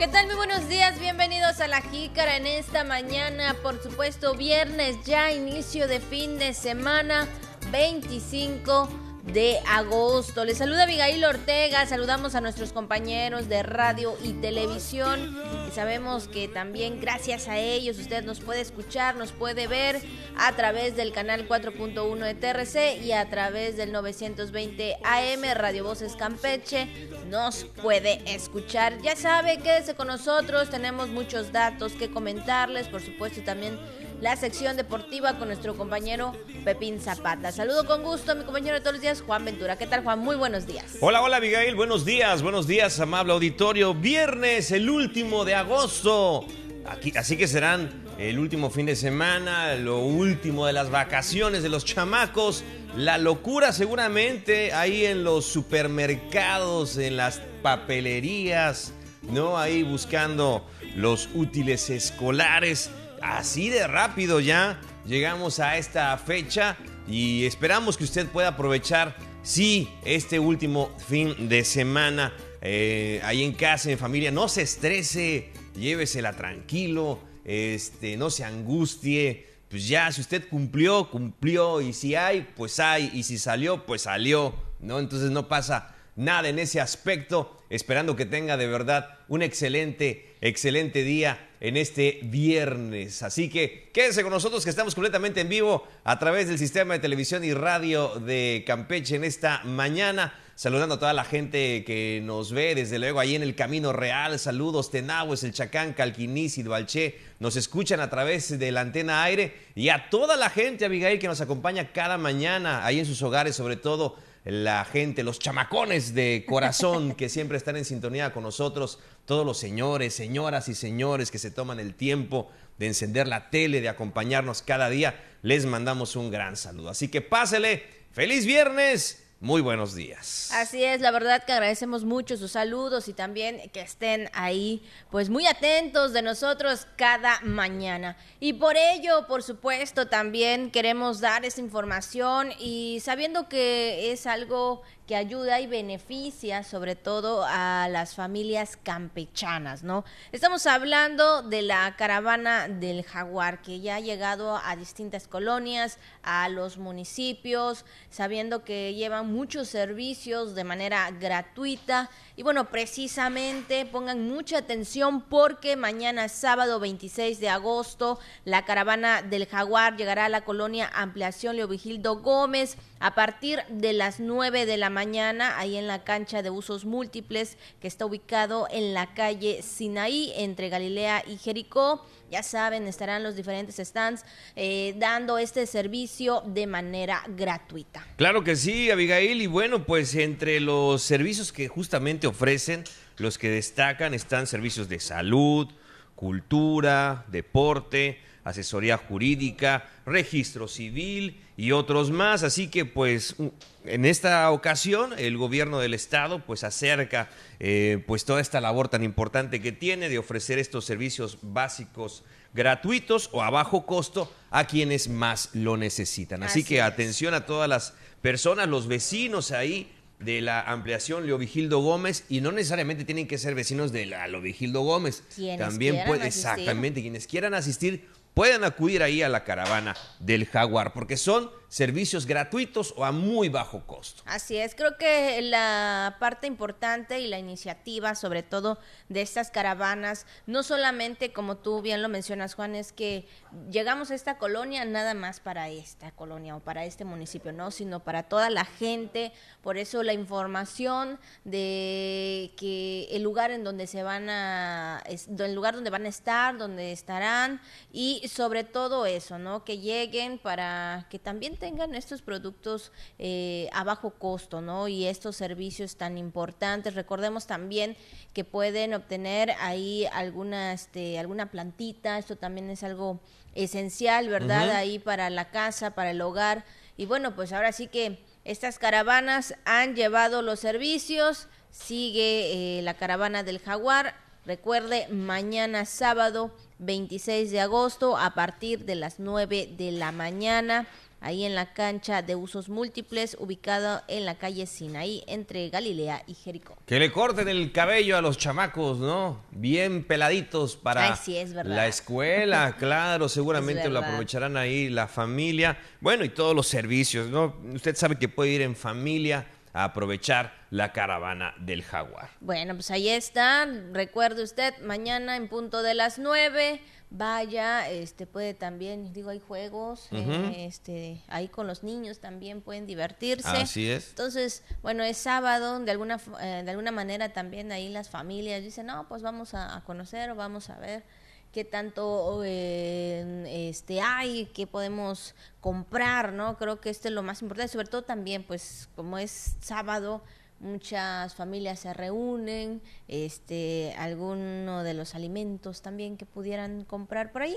¿Qué tal? Muy buenos días, bienvenidos a La Jícara en esta mañana, por supuesto viernes, ya inicio de fin de semana, 25 de agosto. Les saluda Abigail Ortega, saludamos a nuestros compañeros de radio y televisión y sabemos que también gracias a ellos usted nos puede escuchar, nos puede ver a través del canal 4.1 de TRC y a través del 920 AM Radio Voces Campeche nos puede escuchar. Ya sabe, quédese con nosotros, tenemos muchos datos que comentarles, por supuesto, también la sección deportiva con nuestro compañero Pepín Zapata. Saludo con gusto a mi compañero de todos los días, Juan Ventura. ¿Qué tal, Juan? Muy buenos días. Hola, hola, Abigail. Buenos días, buenos días, amable auditorio. Viernes, el último de agosto. Aquí, así que serán el último fin de semana, lo último de las vacaciones de los chamacos. La locura seguramente ahí en los supermercados, en las papelerías, ¿no? Ahí buscando los útiles escolares así de rápido ya llegamos a esta fecha y esperamos que usted pueda aprovechar, sí, este último fin de semana eh, ahí en casa, en familia. No se estrese, llévesela tranquilo, este, no se angustie. Pues ya, si usted cumplió, cumplió. Y si hay, pues hay. Y si salió, pues salió. ¿No? Entonces no pasa nada en ese aspecto. Esperando que tenga de verdad un excelente, excelente día en este viernes. Así que quédense con nosotros que estamos completamente en vivo a través del sistema de televisión y radio de Campeche en esta mañana. Saludando a toda la gente que nos ve, desde luego ahí en el Camino Real. Saludos, Tenahues, El Chacán, Calquiní, Sidbalché. Nos escuchan a través de la antena aire. Y a toda la gente, Abigail, que nos acompaña cada mañana ahí en sus hogares, sobre todo la gente, los chamacones de corazón que siempre están en sintonía con nosotros, todos los señores, señoras y señores que se toman el tiempo de encender la tele, de acompañarnos cada día, les mandamos un gran saludo. Así que pásele, feliz viernes muy buenos días. Así es, la verdad que agradecemos mucho sus saludos y también que estén ahí, pues muy atentos de nosotros cada mañana. Y por ello, por supuesto, también queremos dar esa información y sabiendo que es algo que ayuda y beneficia sobre todo a las familias campechanas, ¿no? Estamos hablando de la caravana del jaguar que ya ha llegado a distintas colonias, a los municipios, sabiendo que llevan muchos servicios de manera gratuita y bueno, precisamente pongan mucha atención porque mañana sábado 26 de agosto la caravana del jaguar llegará a la colonia Ampliación Leovigildo Gómez a partir de las 9 de la mañana, ahí en la cancha de usos múltiples que está ubicado en la calle Sinaí, entre Galilea y Jericó. Ya saben, estarán los diferentes stands eh, dando este servicio de manera gratuita. Claro que sí, Abigail. Y bueno, pues entre los servicios que justamente ofrecen, los que destacan están servicios de salud, cultura, deporte, asesoría jurídica, registro civil y otros más. Así que pues en esta ocasión el gobierno del estado pues acerca eh, pues toda esta labor tan importante que tiene de ofrecer estos servicios básicos gratuitos o a bajo costo a quienes más lo necesitan. Así, que atención a todas las personas, los vecinos ahí de la ampliación Leovigildo Gómez y no necesariamente tienen que ser vecinos de la Leovigildo Gómez. También puede, exactamente, quienes quieran asistir pueden acudir ahí a la caravana del jaguar, porque son servicios gratuitos o a muy bajo costo. Así es, creo que la parte importante y la iniciativa, sobre todo de estas caravanas, no solamente como tú bien lo mencionas, Juan, es que llegamos a esta colonia nada más para esta colonia o para este municipio, no, sino para toda la gente. Por eso la información de que el lugar en donde se van a, el lugar donde van a estar, donde estarán y sobre todo eso, ¿no? Que lleguen para que también tengan estos productos eh, a bajo costo, ¿no? Y estos servicios tan importantes. Recordemos también que pueden obtener ahí alguna, este, alguna plantita, esto también es algo esencial, ¿verdad? Ahí para la casa, para el hogar. Y bueno, pues ahora sí que estas caravanas han llevado los servicios, sigue eh, la caravana del jaguar. Recuerde, mañana sábado 26 de agosto a partir de las 9 de la mañana ahí en la cancha de usos múltiples, ubicado en la calle Sinaí, entre Galilea y Jericó. Que le corten el cabello a los chamacos, ¿no? Bien peladitos para la escuela, claro, seguramente lo aprovecharán ahí la familia. Bueno, y todos los servicios, ¿no? Usted sabe que puede ir en familia a aprovechar la caravana del jaguar. Bueno, pues ahí está. Recuerde usted, mañana en punto de las nueve vaya, este puede también, digo, hay juegos, eh, este, ahí con los niños también pueden divertirse. Así es. Entonces, bueno, es sábado, de alguna, eh, de alguna manera también ahí las familias dicen, no, pues vamos a, conocer o vamos a ver qué tanto eh, este hay, qué podemos comprar, ¿no? Creo que esto es lo más importante, sobre todo también, pues, como es sábado, muchas familias se reúnen, este, alguno de los alimentos también que pudieran comprar por ahí.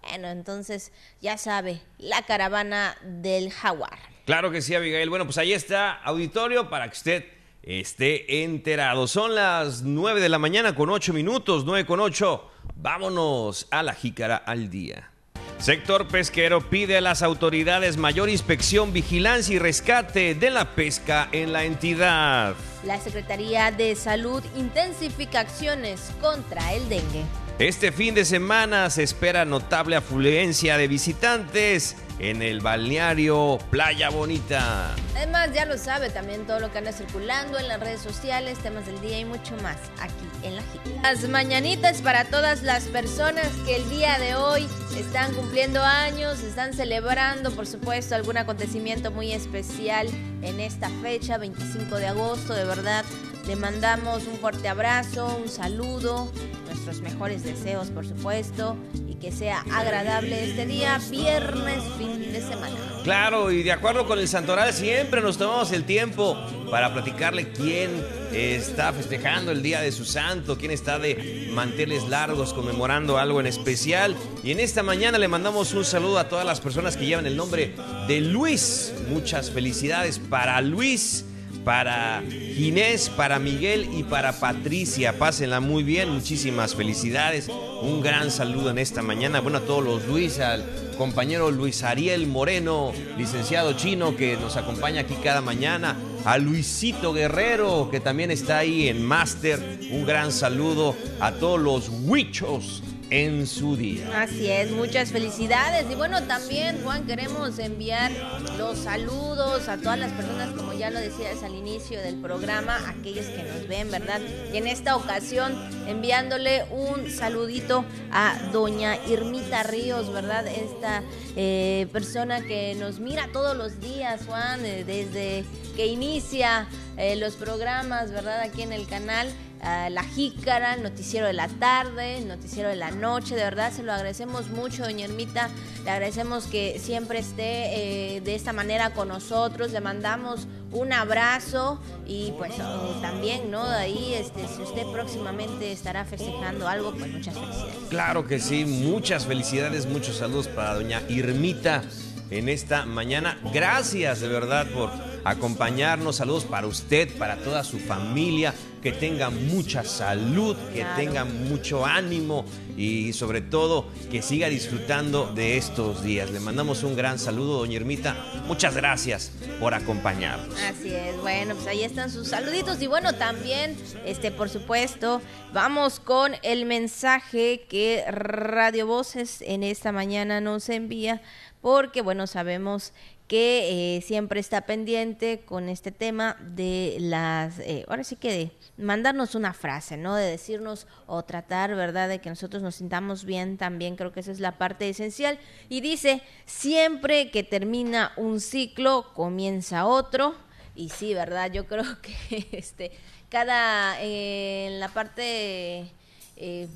Bueno, entonces ya sabe, la caravana del jaguar. Claro que sí, Abigail. Bueno, pues ahí está, auditorio, para que usted esté enterado. Son las 9 de la mañana con 8 minutos, 9 con 8. Vámonos a la jícara al día. Sector pesquero pide a las autoridades mayor inspección, vigilancia y rescate de la pesca en la entidad. La Secretaría de Salud intensifica acciones contra el dengue. Este fin de semana se espera notable afluencia de visitantes en el balneario Playa Bonita. Además, ya lo sabe también todo lo que anda circulando en las redes sociales, temas del día y mucho más aquí en la GIT. Las mañanitas para todas las personas que el día de hoy están cumpliendo años, están celebrando, por supuesto, algún acontecimiento muy especial en esta fecha, 25 de agosto, de verdad. Le mandamos un fuerte abrazo, un saludo, nuestros mejores deseos, por supuesto, y que sea agradable este día, viernes, fin de semana. Claro, y de acuerdo con el Santoral, siempre nos tomamos el tiempo para platicarle quién está festejando el día de su santo, quién está de manteles largos conmemorando algo en especial. Y en esta mañana le mandamos un saludo a todas las personas que llevan el nombre de Luis. Muchas felicidades para Luis para Ginés, para Miguel y para Patricia. Pásenla muy bien, muchísimas felicidades. Un gran saludo en esta mañana. Bueno, a todos los Luis, al compañero Luis Ariel Moreno, licenciado chino, que nos acompaña aquí cada mañana. A Luisito Guerrero, que también está ahí en Máster. Un gran saludo a todos los huichos en su día. Así es, muchas felicidades. Y bueno, también, Juan, queremos enviar los saludos a todas las personas, como ya lo decías al inicio del programa, aquellos que nos ven, ¿verdad? Y en esta ocasión, enviándole un saludito a doña Irmita Ríos, ¿verdad? Esta eh, persona que nos mira todos los días, Juan, eh, desde que inicia eh, los programas, ¿verdad? Aquí en el canal. La Jícara, Noticiero de la Tarde, Noticiero de la Noche, de verdad se lo agradecemos mucho, doña Ermita, le agradecemos que siempre esté eh, de esta manera con nosotros, le mandamos un abrazo y pues oh, también, ¿no? Ahí, este, si usted próximamente estará festejando algo, pues muchas felicidades. Claro que sí, muchas felicidades, muchos saludos para doña Irmita en esta mañana. Gracias de verdad por acompañarnos. Saludos para usted, para toda su familia. Que tengan mucha salud, que tengan mucho ánimo y sobre todo que siga disfrutando de estos días. Le mandamos un gran saludo, doña Ermita. Muchas gracias por acompañarnos. Así es. Bueno, pues ahí están sus saluditos y bueno, también este por supuesto, vamos con el mensaje que Radio Voces en esta mañana nos envía porque bueno, sabemos que eh, siempre está pendiente con este tema de las, eh, ahora sí que de mandarnos una frase, ¿no? De decirnos o tratar, ¿verdad? De que nosotros nos sintamos bien también, creo que esa es la parte esencial. Y dice, siempre que termina un ciclo, comienza otro. Y sí, ¿verdad? Yo creo que este, cada, eh, en la parte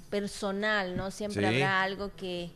personal, ¿no? Siempre habrá algo que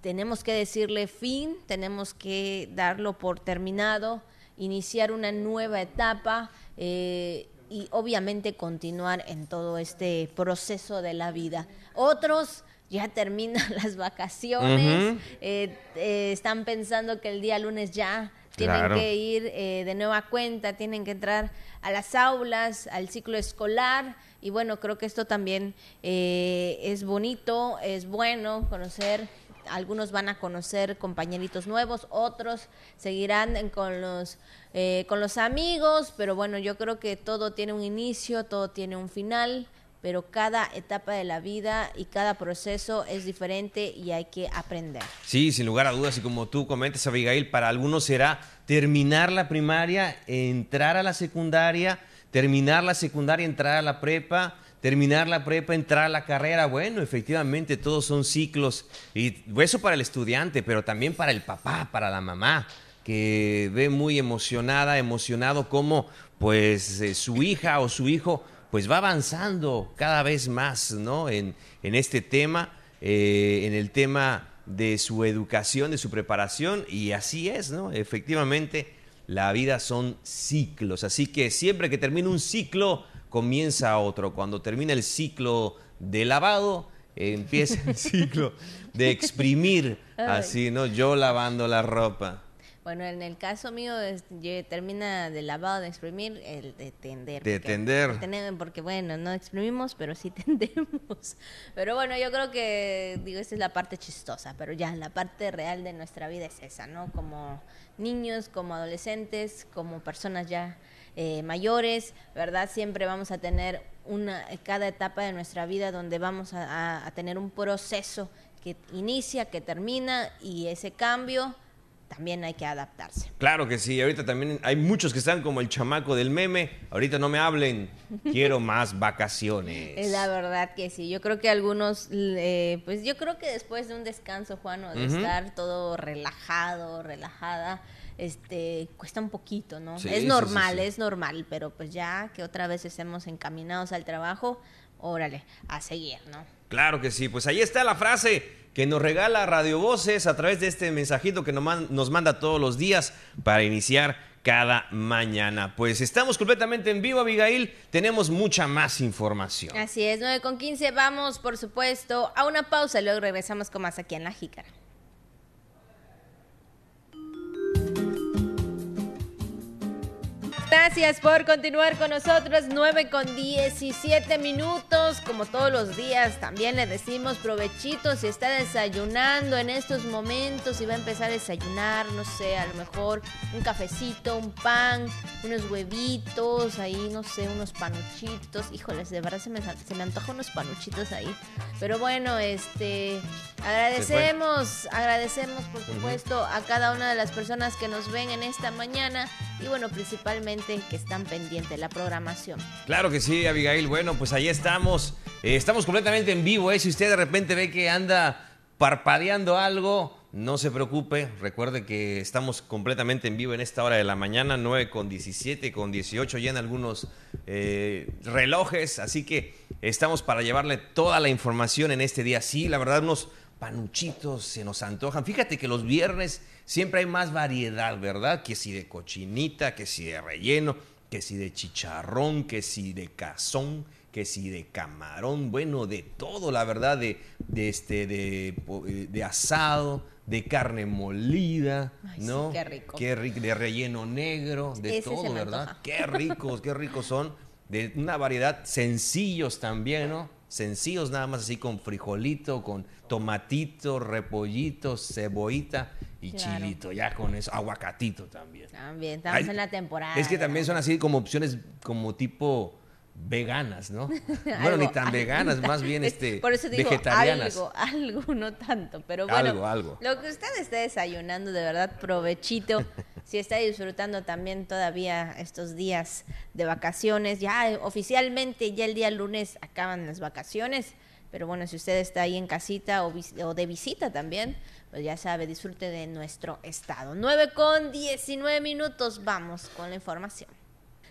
tenemos que decirle fin, tenemos que darlo por terminado, iniciar una nueva etapa eh, y obviamente continuar en todo este proceso de la vida. Otros ya terminan las vacaciones, eh, eh, están pensando que el día lunes ya tienen que ir de nueva cuenta, tienen que entrar a las aulas, al ciclo escolar. Y bueno, creo que esto también es bonito, es bueno conocer algunos van a conocer compañeritos nuevos, otros seguirán con los, eh, con los amigos, pero bueno, yo creo que todo tiene un inicio, todo tiene un final pero cada etapa de la vida y cada proceso es diferente y hay que aprender. Sí, sin lugar a dudas, y como tú comentas, Abigail, para algunos será terminar la primaria, entrar a la secundaria, terminar la secundaria, entrar a la prepa, terminar la prepa, entrar a la carrera. Bueno, efectivamente, todos son ciclos. Y eso para el estudiante, pero también para el papá, para la mamá, que ve muy emocionada, emocionado como pues eh, su hija o su hijo pues va avanzando cada vez más, ¿no? En, este tema, eh, en el tema de su educación, de su preparación, y así es, ¿no? Efectivamente, la vida son ciclos, así que siempre que termina un ciclo, comienza otro. Cuando termina el ciclo de lavado, empieza el ciclo de exprimir, así, ¿no? Yo lavando la ropa. Bueno, en el caso mío termina de lavado, de exprimir, el de tender. De tender. Porque bueno, no exprimimos, pero sí tendemos. Pero bueno, yo creo que, digo, esa es la parte chistosa, pero ya la parte real de nuestra vida es esa, ¿no? Como niños, como adolescentes, como personas ya eh, mayores, ¿verdad? Siempre vamos a tener una, cada etapa de nuestra vida donde vamos a tener un proceso que inicia, que termina y ese cambio también hay que adaptarse. Claro que sí, ahorita también hay muchos que están como el chamaco del meme, ahorita no me hablen, quiero más vacaciones. Es la verdad que sí, yo creo que algunos, eh, pues yo creo que después de un descanso, Juan, o de estar todo relajado, relajada, este cuesta un poquito, ¿no? es normal, es normal, pero pues ya que otra vez estemos encaminados al trabajo, órale, a seguir, ¿no? Claro que sí, pues ahí está la frase que nos regala Radio Voces a través de este mensajito que nos manda todos los días para iniciar cada mañana. Pues estamos completamente en vivo, Abigail. Tenemos mucha más información. Así es, 9 con 15. Vamos, por supuesto, a una pausa luego regresamos con más aquí en La Jícara. Gracias por continuar con nosotros. 9 con 17 minutos. Como todos los días, también le decimos provechito si está desayunando en estos momentos y va a empezar a desayunar, no sé, a lo mejor un cafecito, un pan, unos huevitos, ahí, no sé, unos panuchitos. Híjoles, de verdad se me, se me antojan unos panuchitos ahí. Pero bueno, este, agradecemos, agradecemos por supuesto a cada una de las personas que nos ven en esta mañana y bueno, principalmente que están pendientes de la programación. Claro que sí, Abigail. Bueno, pues ahí estamos. Eh, estamos completamente en vivo. ¿eh? Si usted de repente ve que anda parpadeando algo, no se preocupe. Recuerde que estamos completamente en vivo en esta hora de la mañana, 9 con 17, con 18 ya en algunos eh, relojes. Así que estamos para llevarle toda la información en este día. Sí, la verdad, unos panuchitos se nos antojan. Fíjate que los viernes siempre hay más variedad, ¿verdad? Que si de cochinita, que si de relleno, que si de chicharrón, que si de cazón, que si de camarón, bueno, de todo, la verdad, de, de este, de, de, asado, de carne molida, ¿no? qué rico. Qué rico, de relleno negro, de todo, ¿verdad? Qué ricos, qué ricos son. De una variedad sencillos también, ¿no? Sencillos nada más así con frijolito, con tomatito, repollito, cebollita y chilito, ya con eso, aguacatito también. También, estamos en la temporada. Es que también son así como opciones como tipo veganas, ¿no? bueno, ni tan veganas, más bien este Por eso digo, vegetarianas. Algo, algo, no tanto, pero bueno, algo, algo. lo que usted esté desayunando, de verdad, provechito. si está disfrutando también todavía estos días de vacaciones, ya oficialmente ya el día lunes acaban las vacaciones, pero bueno, si usted está ahí en casita o, de visita también, pues ya sabe, disfrute de nuestro estado. 9 con 19 minutos, vamos con la información.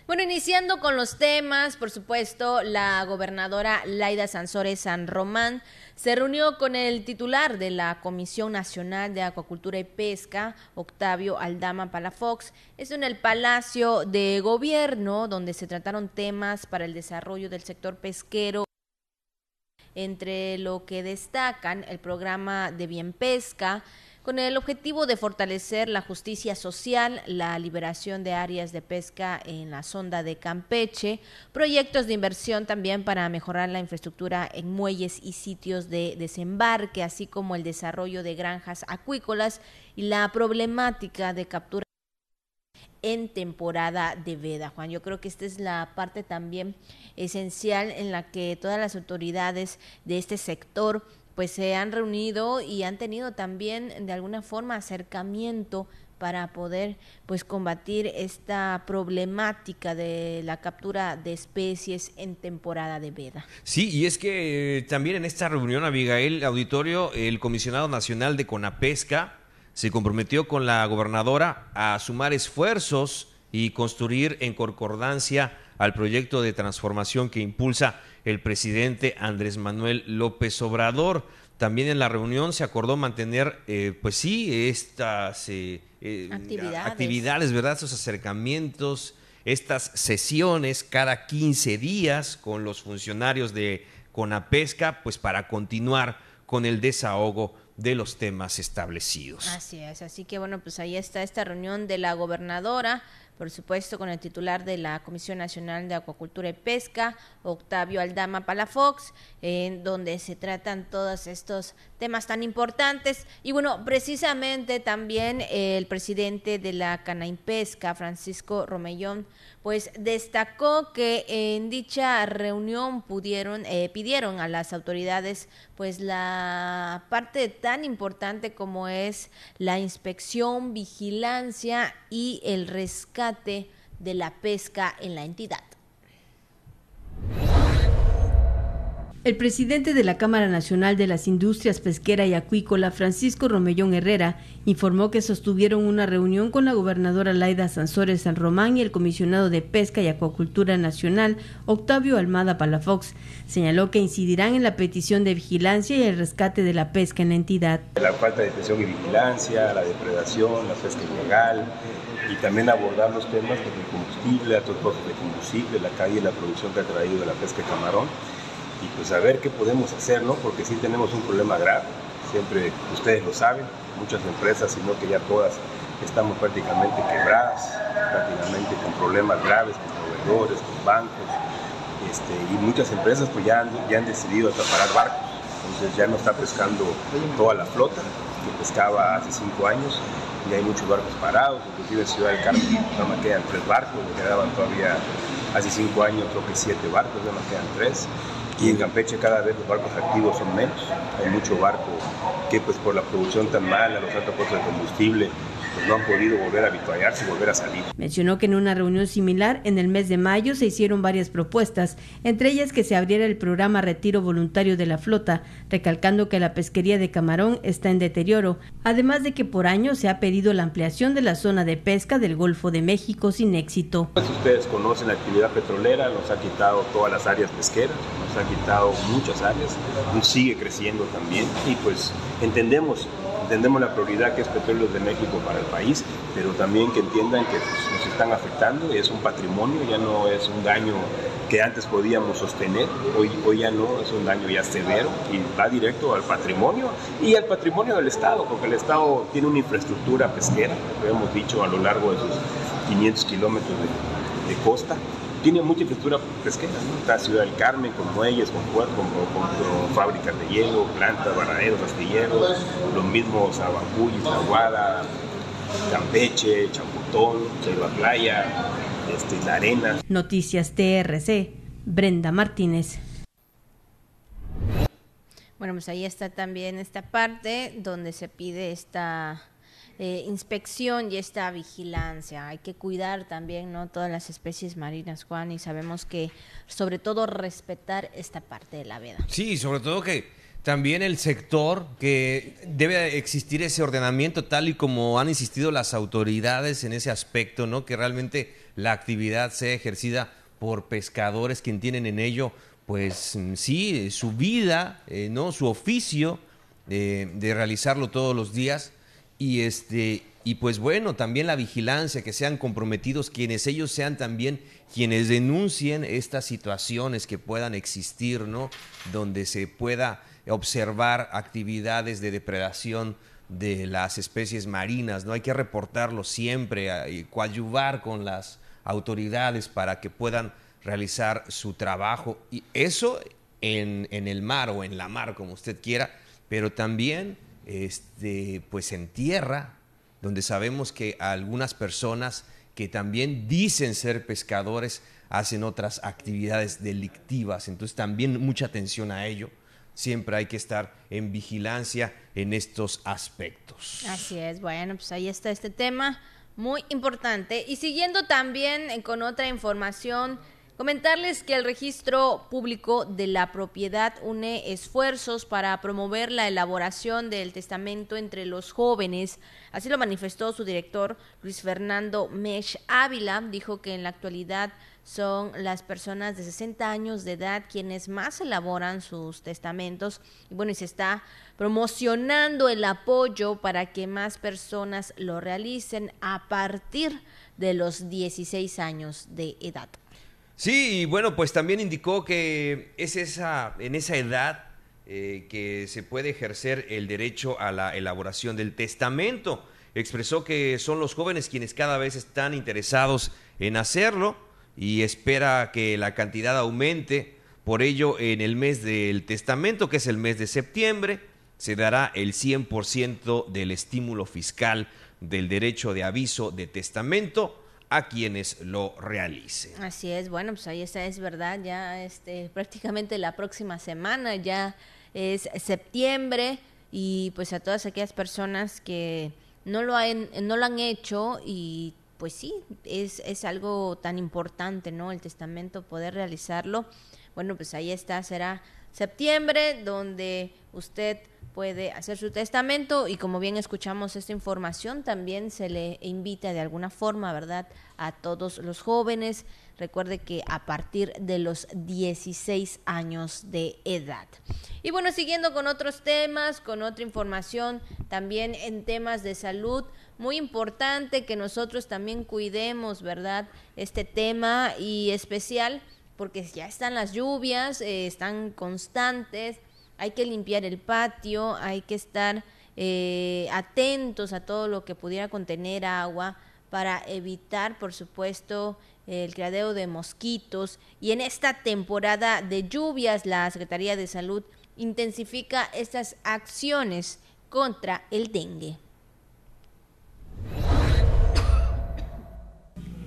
Bueno, iniciando con los temas, por supuesto, la gobernadora Laida Sansores San Román se reunió con el titular de la Comisión Nacional de Acuacultura y Pesca, Octavio Aldama Palafox. Esto en el Palacio de Gobierno, donde se trataron temas para el desarrollo del sector pesquero entre lo que destacan el programa de bien pesca, con el objetivo de fortalecer la justicia social, la liberación de áreas de pesca en la sonda de Campeche, proyectos de inversión también para mejorar la infraestructura en muelles y sitios de desembarque, así como el desarrollo de granjas acuícolas y la problemática de captura en temporada de veda, Juan. Yo creo que esta es la parte también esencial en la que todas las autoridades de este sector pues se han reunido y han tenido también de alguna forma acercamiento para poder pues combatir esta problemática de la captura de especies en temporada de veda. Sí, y es que eh, también en esta reunión, Abigail Auditorio, el comisionado nacional de Conapesca se comprometió con la gobernadora a sumar esfuerzos y construir en concordancia al proyecto de transformación que impulsa el presidente Andrés Manuel López Obrador. También en la reunión se acordó mantener, eh, pues sí, estas eh, eh, actividades. actividades, ¿verdad? Esos acercamientos, estas sesiones cada 15 días con los funcionarios de Conapesca, pues para continuar con el desahogo de los temas establecidos. Así es, así que bueno, pues ahí está esta reunión de la gobernadora por supuesto con el titular de la Comisión Nacional de Acuacultura y Pesca, Octavio Aldama Palafox, en donde se tratan todos estos temas tan importantes. Y bueno, precisamente también el presidente de la Pesca, Francisco Romellón, pues destacó que en dicha reunión pudieron, eh, pidieron a las autoridades pues la parte tan importante como es la inspección, vigilancia y el rescate de la pesca en la entidad. El presidente de la Cámara Nacional de las Industrias Pesquera y Acuícola, Francisco Romellón Herrera, informó que sostuvieron una reunión con la gobernadora Laida Sansores San Román y el comisionado de Pesca y Acuacultura Nacional, Octavio Almada Palafox. Señaló que incidirán en la petición de vigilancia y el rescate de la pesca en la entidad. La falta de atención y vigilancia, la depredación, la pesca ilegal y también abordar los temas del combustible, otros costos de combustible, la calle y la producción que ha traído de la pesca camarón y pues a ver qué podemos hacer, ¿no? Porque sí tenemos un problema grave, siempre ustedes lo saben, muchas empresas, sino que ya todas estamos prácticamente quebradas, prácticamente con problemas graves con proveedores, con bancos, este, y muchas empresas pues ya han, ya han decidido acaparar barcos, entonces ya no está pescando toda la flota que pescaba hace cinco años, y hay muchos barcos parados, inclusive en Ciudad del Carmen no me quedan tres barcos, quedaban todavía hace cinco años creo que siete barcos, ya me quedan tres y en Campeche cada vez los barcos activos son menos. Hay mucho barco que pues por la producción tan mala, los altos costos de combustible, no han podido volver a habituallarse y volver a salir. Mencionó que en una reunión similar en el mes de mayo se hicieron varias propuestas, entre ellas que se abriera el programa Retiro Voluntario de la Flota, recalcando que la pesquería de camarón está en deterioro, además de que por año se ha pedido la ampliación de la zona de pesca del Golfo de México sin éxito. Pues ustedes conocen la actividad petrolera, nos ha quitado todas las áreas pesqueras, nos ha quitado muchas áreas, sigue creciendo también y pues entendemos entendemos la prioridad que es Petróleos de México para el país, pero también que entiendan que pues, nos están afectando, y es un patrimonio, ya no es un daño que antes podíamos sostener, hoy, hoy ya no, es un daño ya severo y va directo al patrimonio y al patrimonio del Estado, porque el Estado tiene una infraestructura pesquera, lo hemos dicho a lo largo de sus 500 kilómetros de, de costa, tiene mucha infraestructura pesquera, ¿no? Está Ciudad del Carmen con muelles, con puertos, con, fábricas de hielo, plantas, barraderos, astilleros, los mismos Abacuy, Aguada, Campeche, Champutón, Selva Playa, este, La Arena. Noticias TRC, Brenda Martínez. Bueno, pues ahí está también esta parte donde se pide esta eh, inspección y esta vigilancia. Hay que cuidar también no todas las especies marinas, Juan, y sabemos que sobre todo respetar esta parte de la vida. Sí, sobre todo que también el sector, que debe existir ese ordenamiento tal y como han insistido las autoridades en ese aspecto, ¿no? Que realmente la actividad sea ejercida por pescadores quien tienen en ello, pues sí, su vida, eh, ¿no? Su oficio eh, de realizarlo todos los días y este y pues bueno, también la vigilancia, que sean comprometidos quienes ellos sean también quienes denuncien estas situaciones que puedan existir, ¿no? Donde se pueda observar actividades de depredación de las especies marinas, ¿no? Hay que reportarlo siempre y coadyuvar con las autoridades para que puedan realizar su trabajo. Y eso en, en, el mar o en la mar, como usted quiera, pero también este, pues en tierra, donde sabemos que algunas personas que también dicen ser pescadores hacen otras actividades delictivas. Entonces también mucha atención a ello. Siempre hay que estar en vigilancia en estos aspectos. Así es, bueno, pues ahí está este tema muy importante. Y siguiendo también con otra información Comentarles que el registro público de la propiedad une esfuerzos para promover la elaboración del testamento entre los jóvenes. Así lo manifestó su director Luis Fernando Mesh Ávila. Dijo que en la actualidad son las personas de 60 años de edad quienes más elaboran sus testamentos. Y bueno, y se está promocionando el apoyo para que más personas lo realicen a partir de los 16 años de edad. Sí, y bueno, pues también indicó que es esa, en esa edad eh, que se puede ejercer el derecho a la elaboración del testamento. Expresó que son los jóvenes quienes cada vez están interesados en hacerlo y espera que la cantidad aumente. Por ello, en el mes del testamento, que es el mes de septiembre, se dará el 100% del estímulo fiscal del derecho de aviso de testamento a quienes lo realicen. Así es, bueno, pues ahí está, es verdad, ya este, prácticamente la próxima semana ya es septiembre y pues a todas aquellas personas que no lo han, no lo han hecho y pues sí, es, es algo tan importante, ¿no? El testamento, poder realizarlo. Bueno, pues ahí está, será septiembre, donde usted puede hacer su testamento y como bien escuchamos esta información, también se le invita de alguna forma, ¿verdad?, a todos los jóvenes. Recuerde que a partir de los 16 años de edad. Y bueno, siguiendo con otros temas, con otra información, también en temas de salud, muy importante que nosotros también cuidemos, ¿verdad?, este tema y especial porque ya están las lluvias, eh, están constantes, hay que limpiar el patio, hay que estar eh, atentos a todo lo que pudiera contener agua para evitar, por supuesto, el criadero de mosquitos. Y en esta temporada de lluvias, la Secretaría de Salud intensifica estas acciones contra el dengue.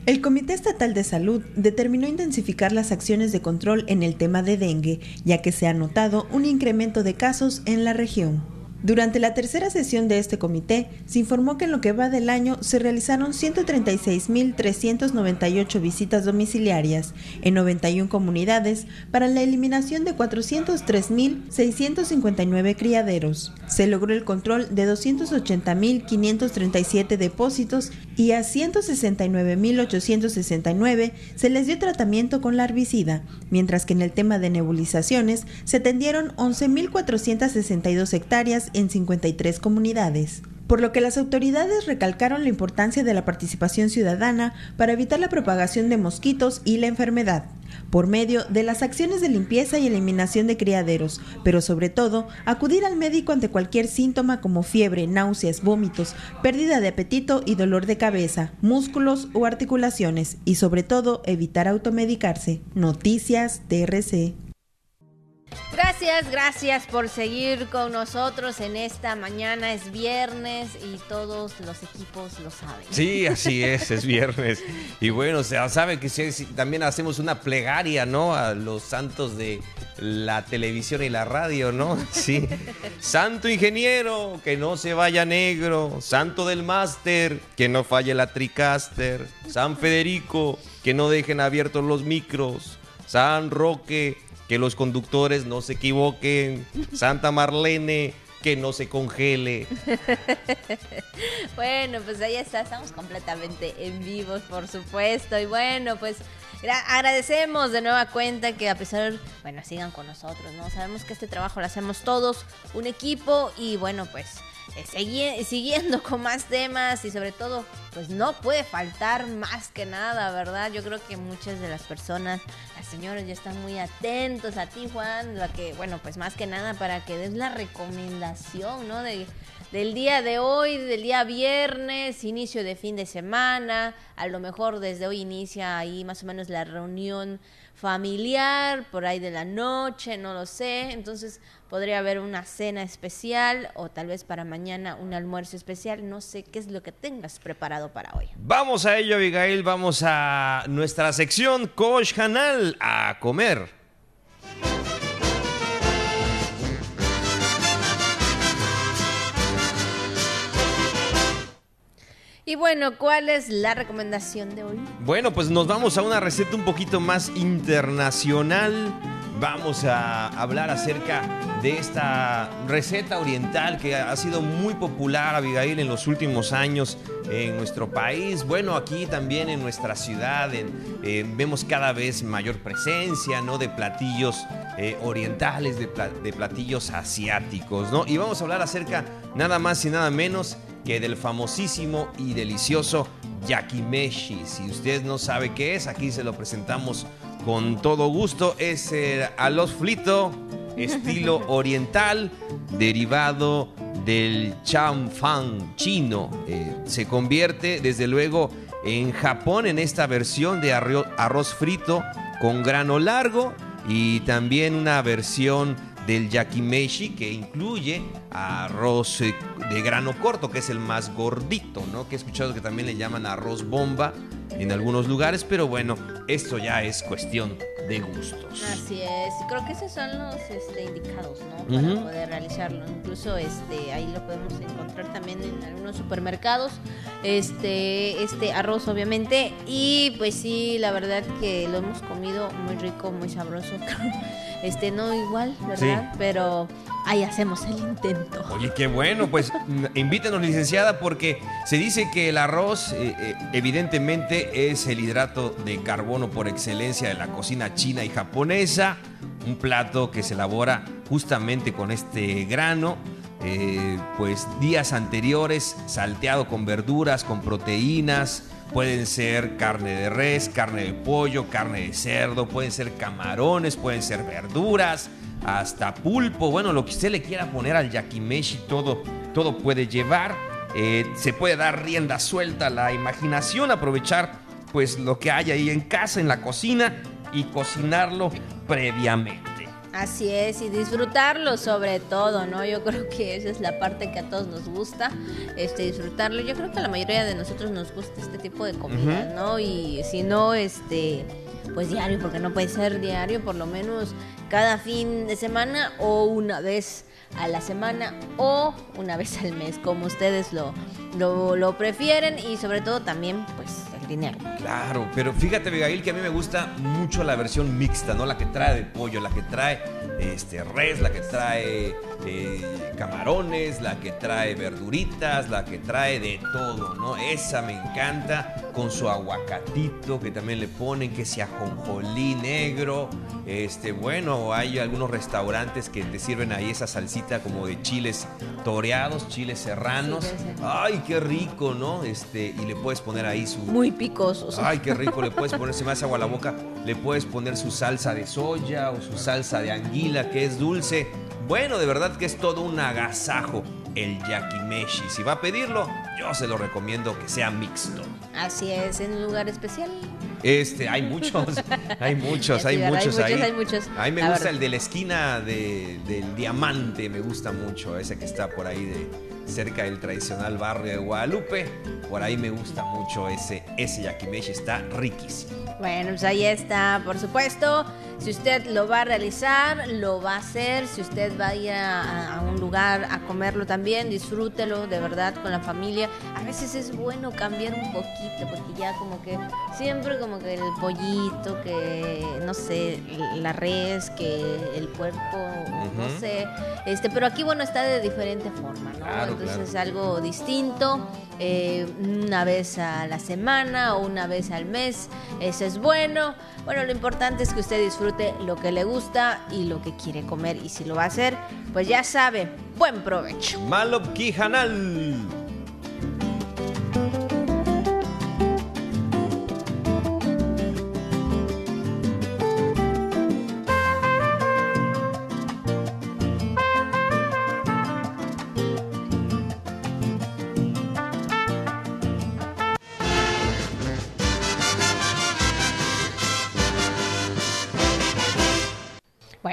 El Comité Estatal de Salud determinó intensificar las acciones de control en el tema de dengue, ya que se ha notado un incremento de casos en la región. Durante la tercera sesión de este comité, se informó que en lo que va del año se realizaron 136.398 visitas domiciliarias en 91 comunidades para la eliminación de 403.659 criaderos. Se logró el control de 280.537 depósitos y a 169.869 se les dio tratamiento con la herbicida, mientras que en el tema de nebulizaciones se atendieron 11.462 hectáreas en 53 comunidades, por lo que las autoridades recalcaron la importancia de la participación ciudadana para evitar la propagación de mosquitos y la enfermedad, por medio de las acciones de limpieza y eliminación de criaderos, pero sobre todo acudir al médico ante cualquier síntoma como fiebre, náuseas, vómitos, pérdida de apetito y dolor de cabeza, músculos o articulaciones, y sobre todo evitar automedicarse. Noticias TRC. Gracias, gracias por seguir con nosotros en esta mañana. Es viernes y todos los equipos lo saben. Sí, así es, es viernes. Y bueno, se sabe que también hacemos una plegaria, ¿no? A los santos de la televisión y la radio, ¿no? Sí. Santo ingeniero, que no se vaya negro. Santo del máster, que no falle la tricaster. San Federico, que no dejen abiertos los micros. San Roque, que los conductores no se equivoquen. Santa Marlene, que no se congele. bueno, pues ahí está, estamos completamente en vivos, por supuesto. Y bueno, pues agradecemos de nueva cuenta que a pesar, bueno, sigan con nosotros, ¿no? Sabemos que este trabajo lo hacemos todos, un equipo, y bueno, pues eh, siguiendo con más temas y sobre todo, pues no puede faltar más que nada, ¿verdad? Yo creo que muchas de las personas, las señoras ya están muy atentos a ti, Juan, la que, bueno, pues más que nada para que des la recomendación, ¿no? De, del día de hoy, del día viernes, inicio de fin de semana, a lo mejor desde hoy inicia ahí más o menos la reunión familiar, por ahí de la noche, no lo sé. Entonces podría haber una cena especial o tal vez para mañana un almuerzo especial. No sé qué es lo que tengas preparado para hoy. Vamos a ello, Abigail. Vamos a nuestra sección Coach Canal a comer. Y bueno, ¿cuál es la recomendación de hoy? Bueno, pues nos vamos a una receta un poquito más internacional. Vamos a hablar acerca de esta receta oriental que ha sido muy popular, Abigail, en los últimos años en nuestro país. Bueno, aquí también en nuestra ciudad eh, vemos cada vez mayor presencia ¿no? de platillos eh, orientales, de, de, platillos asiáticos. ¿no? Y vamos a hablar acerca nada más y nada menos que del famosísimo y delicioso yakimeshi. Si usted no sabe qué es, aquí se lo presentamos con todo gusto. Es el arroz frito estilo oriental derivado del chamfang chino. Eh, se convierte desde luego en Japón en esta versión de arroz frito con grano largo y también una versión del yakimeshi que incluye arroz eh, de grano corto, que es el más gordito, ¿no? Que he escuchado que también le llaman arroz bomba en algunos lugares, pero bueno, esto ya es cuestión de gustos. Así es, creo que esos son los este, indicados, ¿no? Para poder realizarlo. Incluso este, ahí lo podemos encontrar también en algunos supermercados. Este, este arroz, obviamente. Y pues sí, la verdad que lo hemos comido muy rico, muy sabroso. este, no igual, ¿verdad? Pero ahí hacemos el intento. Oye, qué bueno, pues invítanos, licenciada, porque se dice que el arroz, eh, eh, evidentemente, es el hidrato de carbono por excelencia de la cocina china y japonesa. Un plato que se elabora justamente con este grano. Eh, pues días anteriores, salteado con verduras, con proteínas, Pueden ser carne de res, carne de pollo, carne de cerdo, pueden ser camarones, pueden ser verduras, hasta pulpo. Bueno, lo que usted le quiera poner al yakimeshi, todo, todo puede llevar. Eh, se puede dar rienda suelta a la imaginación, aprovechar pues lo que hay ahí en casa, en la cocina y cocinarlo previamente. Así es, y disfrutarlo sobre todo, ¿no? Yo creo que esa es la parte que a todos nos gusta, este, disfrutarlo. Yo creo que a la mayoría de nosotros nos gusta este tipo de comida, ¿no? Y si no, este, pues diario, porque no puede ser diario, por lo menos cada fin de semana o una vez a la semana o una vez al mes, como ustedes lo, lo, prefieren y sobre todo también, pues Claro, pero fíjate, Abigail, que a mí me gusta mucho la versión mixta, ¿no? La que trae de pollo, la que trae este, res, la que trae eh, camarones, la que trae verduritas, la que trae de todo, ¿no? Esa me encanta, con su aguacatito que también le ponen, que sea jonjolí negro. Este, bueno, hay algunos restaurantes que te sirven ahí esa salsita como de chiles toreados, chiles serranos. Ay, qué rico, ¿no? Este, y le puedes poner ahí su Muy picosos. Ay, qué rico, le puedes poner, se me hace agua a la boca, le puedes poner su salsa de soya o su salsa de anguila, que es dulce. Bueno, de verdad que es todo un agasajo el yakimeshi. Si va a pedirlo, yo se lo recomiendo que sea mixto. Así es, en un lugar especial. Este, hay muchos, hay muchos, hay, muchos hay ahí. Hay muchos, A mí me gusta el de la esquina de, del diamante, me gusta mucho, ese que está por ahí de cerca del tradicional barrio de Guadalupe. Por ahí me gusta mucho ese, ese yakimeshi, está riquísimo. Bueno, pues ahí está, por supuesto. Si usted lo va a realizar, lo va a hacer. Si usted va a ir a, un lugar a comerlo también, disfrútelo de verdad con la familia. A veces es bueno cambiar un poquito, porque ya como que siempre como que el pollito, que no sé, la res, que el cuerpo, no sé. Este, pero aquí bueno está de diferente forma, ¿no? Entonces es algo distinto. Eh, una vez a la semana o una vez al mes. Eso es bueno. Bueno, lo importante es que usted disfrute lo que le gusta y lo que quiere comer. Y si lo va a hacer, pues ya sabe, buen provecho. Malop Kijanal.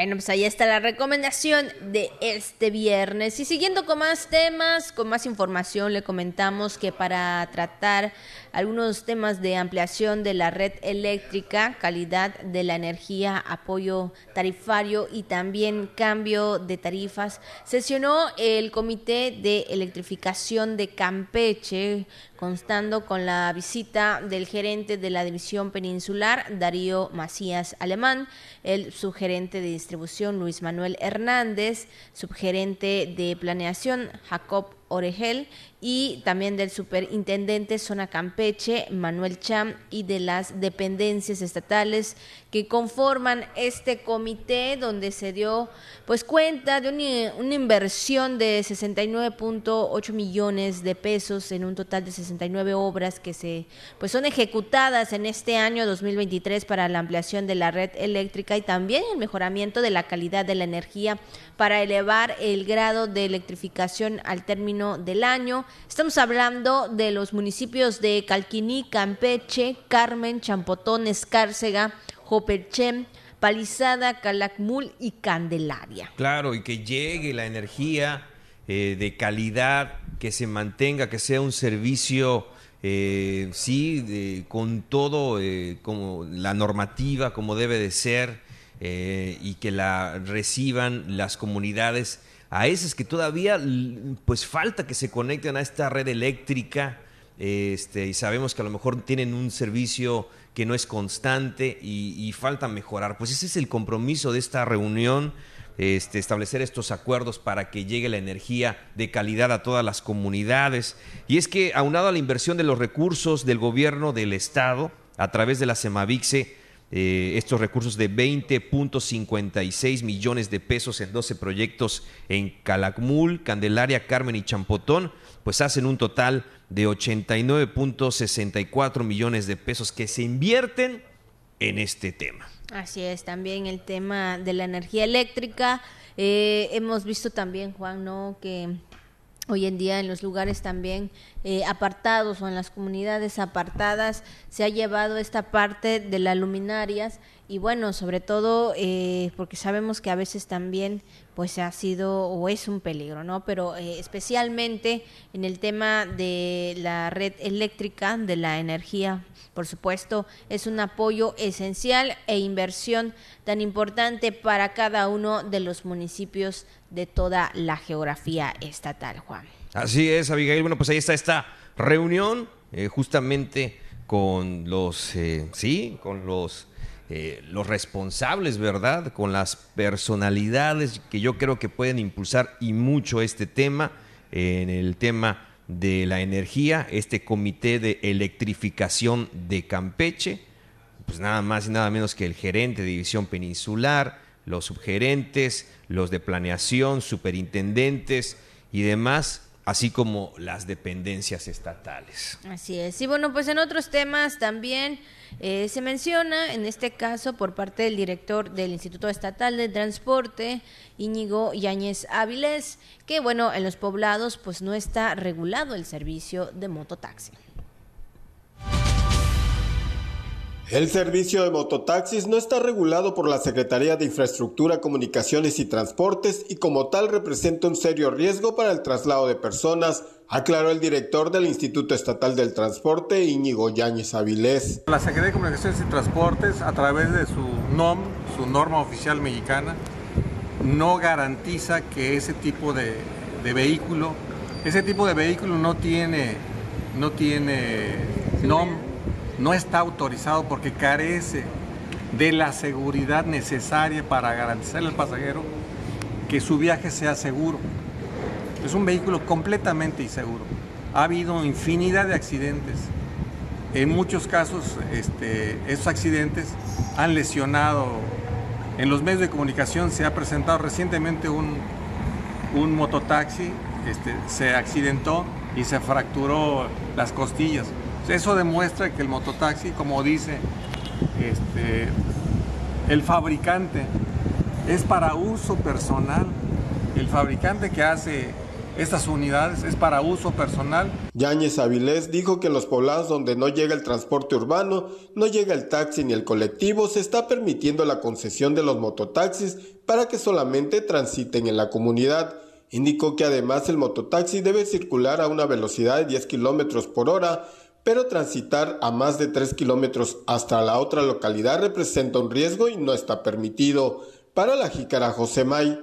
Bueno, pues ahí está la recomendación de este viernes. Y siguiendo con más temas, con más información, le comentamos que para tratar algunos temas de ampliación de la red eléctrica, calidad de la energía, apoyo tarifario y también cambio de tarifas, sesionó el Comité de Electrificación de Campeche constando con la visita del gerente de la División Peninsular, Darío Macías Alemán, el subgerente de distribución, Luis Manuel Hernández, subgerente de planeación, Jacob Oregel, y también del superintendente Zona Campeche, Manuel Cham, y de las dependencias estatales que conforman este comité donde se dio pues cuenta de una, inversión de 69.8 millones de pesos en un total de 69 obras que se pues son ejecutadas en este año 2023 para la ampliación de la red eléctrica y también el mejoramiento de la calidad de la energía para elevar el grado de electrificación al término del año. Estamos hablando de los municipios de Calquiní, Campeche, Carmen, Champotón, Escárcega, Joperchem, Palizada, Calakmul y Candelaria. Claro, y que llegue la energía eh, de calidad, que se mantenga, que sea un servicio, eh, sí, con todo, eh, como la normativa, como debe de ser, y que la reciban las comunidades a esas que todavía pues falta que se conecten a esta red eléctrica este, y sabemos que a lo mejor tienen un servicio que no es constante y, falta mejorar. Pues ese es el compromiso de esta reunión, este, establecer estos acuerdos para que llegue la energía de calidad a todas las comunidades. Y es que aunado a la inversión de los recursos del gobierno del Estado, a través de la Semavixe, eh, estos recursos de 20.56 millones de pesos en 12 proyectos en Calakmul, Candelaria, Carmen y Champotón, pues hacen un total de 89.64 millones de pesos que se invierten en este tema. Así es, también el tema de la energía eléctrica. Eh, hemos visto también, Juan, ¿no? que hoy en día en los lugares también eh, apartados o en las comunidades apartadas se ha llevado esta parte de las luminarias y bueno, sobre todo eh, porque sabemos que a veces también pues ha sido o es un peligro, ¿no? Pero eh, especialmente en el tema de la red eléctrica, de la energía, por supuesto, es un apoyo esencial e inversión tan importante para cada uno de los municipios de toda la geografía estatal, Juan. Así es, Abigail. Bueno, pues ahí está esta reunión, eh, justamente con los, eh, sí, con los, eh, los responsables, ¿verdad? Con las personalidades que yo creo que pueden impulsar y mucho este tema, en el tema de la energía, este comité de electrificación de Campeche, pues nada más y nada menos que el gerente de división peninsular, los subgerentes, los de planeación, superintendentes y demás, así como las dependencias estatales. Así es. Y bueno, pues en otros temas también eh, se menciona, en este caso, por parte del director del Instituto Estatal de Transporte, Íñigo Yáñez Áviles, que bueno, en los poblados pues no está regulado el servicio de mototaxi. El servicio de mototaxis no está regulado por la Secretaría de Infraestructura, Comunicaciones y Transportes y como tal representa un serio riesgo para el traslado de personas, aclaró el director del Instituto Estatal del Transporte, Íñigo Yáñez Avilés. La Secretaría de Comunicaciones y Transportes, a través de su NOM, su norma oficial mexicana, no garantiza que ese tipo de, vehículo, ese tipo de vehículo no tiene, no tiene NOM no está autorizado porque carece de la seguridad necesaria para garantizarle al pasajero que su viaje sea seguro. Es un vehículo completamente inseguro. Ha habido infinidad de accidentes. En muchos casos, este, esos accidentes han lesionado. En los medios de comunicación se ha presentado recientemente un, un mototaxi este, se accidentó y se fracturó las costillas. Eso demuestra que el mototaxi, como dice este, el fabricante, es para uso personal. El fabricante que hace estas unidades es para uso personal. Yáñez Avilés dijo que en los poblados donde no llega el transporte urbano, no llega el taxi ni el colectivo, se está permitiendo la concesión de los mototaxis para que solamente transiten en la comunidad. Indicó que además el mototaxi debe circular a una velocidad de 10 kilómetros por hora, pero transitar a más de 3 kilómetros hasta la otra localidad representa un riesgo y no está permitido. Para la jícara José May.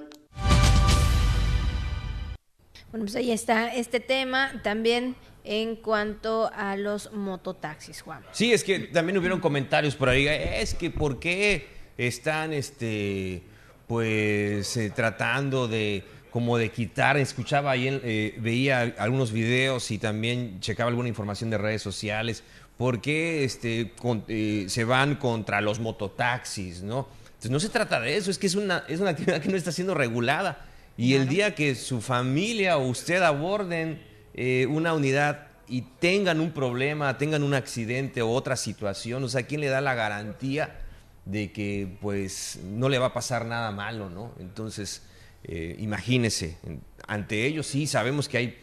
Bueno, pues ahí está este tema también en cuanto a los mototaxis, Juan. Sí, es que también hubieron comentarios por ahí, es que por qué están este pues eh, tratando de como de quitar, escuchaba ahí, eh, veía algunos videos y también checaba alguna información de redes sociales, por qué este, eh, se van contra los mototaxis, ¿no? Entonces no se trata de eso, es que es una, es una actividad que no está siendo regulada y el día que su familia o usted aborden eh, una unidad y tengan un problema, tengan un accidente o otra situación, o sea, ¿quién le da la garantía de que pues no le va a pasar nada malo, ¿no? Entonces, eh, imagínese, ante ellos sí sabemos que hay,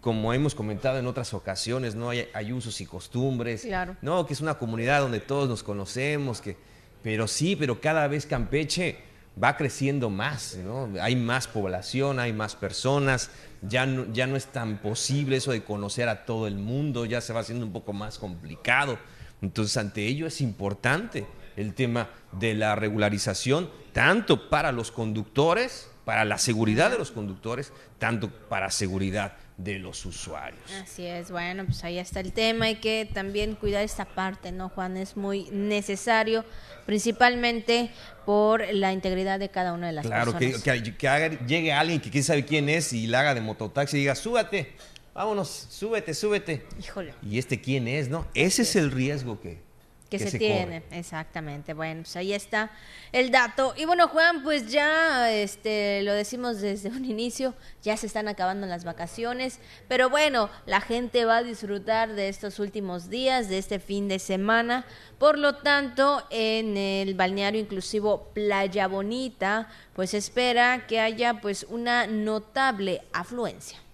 como hemos comentado en otras ocasiones, ¿no? Hay, hay usos y costumbres, claro. ¿no? Que es una comunidad donde todos nos conocemos, que, pero sí, pero cada vez Campeche va creciendo más, ¿no? Hay más población, hay más personas, ya no, ya no es tan posible eso de conocer a todo el mundo, ya se va haciendo un poco más complicado. Entonces, ante ello es importante el tema de la regularización, tanto para los conductores, para la seguridad de los conductores, tanto para seguridad de los usuarios. Así es, bueno, pues ahí está el tema, hay que también cuidar esta parte, ¿no, Juan? Es muy necesario, principalmente por la integridad de cada una de las personas. Claro, que, que, llegue alguien que quién sabe quién es y la haga de mototaxi y diga, súbate, vámonos, súbete, súbete. Híjole. ¿Y este quién es, no? Ese es el riesgo que, que, se, tiene, exactamente. Bueno, pues ahí está el dato. Y bueno, Juan, pues ya este lo decimos desde un inicio, ya se están acabando las vacaciones, pero bueno, la gente va a disfrutar de estos últimos días, de este fin de semana. Por lo tanto, en el balneario inclusivo Playa Bonita, pues espera que haya pues una notable afluencia.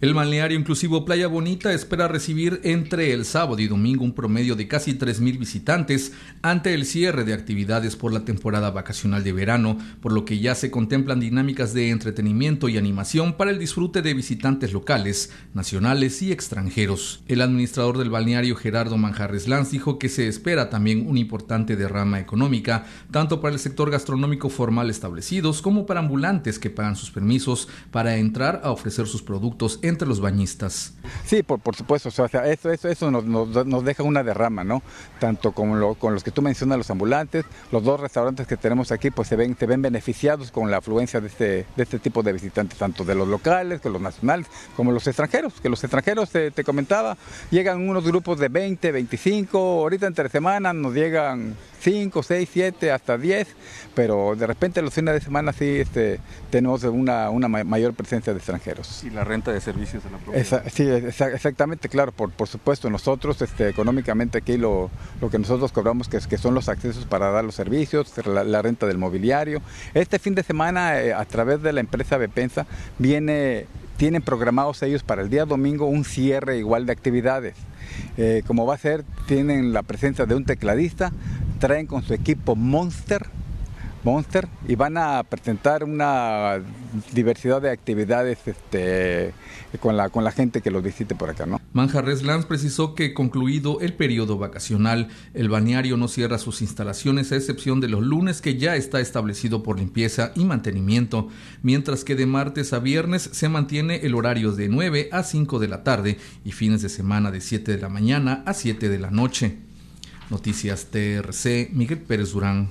El balneario inclusivo Playa Bonita espera recibir entre el sábado y domingo un promedio de casi 3.000 visitantes ante el cierre de actividades por la temporada vacacional de verano, por lo que ya se contemplan dinámicas de entretenimiento y animación para el disfrute de visitantes locales, nacionales y extranjeros. El administrador del balneario Gerardo Manjarres Lanz dijo que se espera también una importante derrama económica, tanto para el sector gastronómico formal establecidos como para ambulantes que pagan sus permisos para entrar a ofrecer sus productos entre los bañistas. Sí, por, por supuesto, o sea, eso, eso, eso nos, nos, deja una derrama, ¿no? Tanto con, con los que tú mencionas, los ambulantes, los dos restaurantes que tenemos aquí, pues se ven, se ven beneficiados con la afluencia de este, de este tipo de visitantes, tanto de los locales, que los nacionales, como los extranjeros, que los extranjeros, te, te comentaba, llegan unos grupos de 20, 25, ahorita entre semanas nos llegan 5, 6, 7, hasta 10, pero de repente los fines de semana sí este, tenemos una, una mayor presencia de extranjeros. ¿Y la renta de servicios de la provincia? sí, exactamente, claro, por, por supuesto, nosotros este, económicamente aquí lo, lo que nosotros cobramos que, que son los accesos para dar los servicios, la, renta del mobiliario. Este fin de semana eh, a través de la empresa Bepensa viene tienen programados ellos para el día domingo un cierre igual de actividades. Eh, como va a ser, tienen la presencia de un tecladista, traen con su equipo Monster, Monster y van a presentar una diversidad de actividades este, con, la, con la gente que los visite por acá. ¿no? Manjarres Lanz precisó que concluido el periodo vacacional, el balneario no cierra sus instalaciones a excepción de los lunes que ya está establecido por limpieza y mantenimiento, mientras que de martes a viernes se mantiene el horario de 9 a 5 de la tarde y fines de semana de 7 de la mañana a 7 de la noche. Noticias TRC, Miguel Pérez Durán.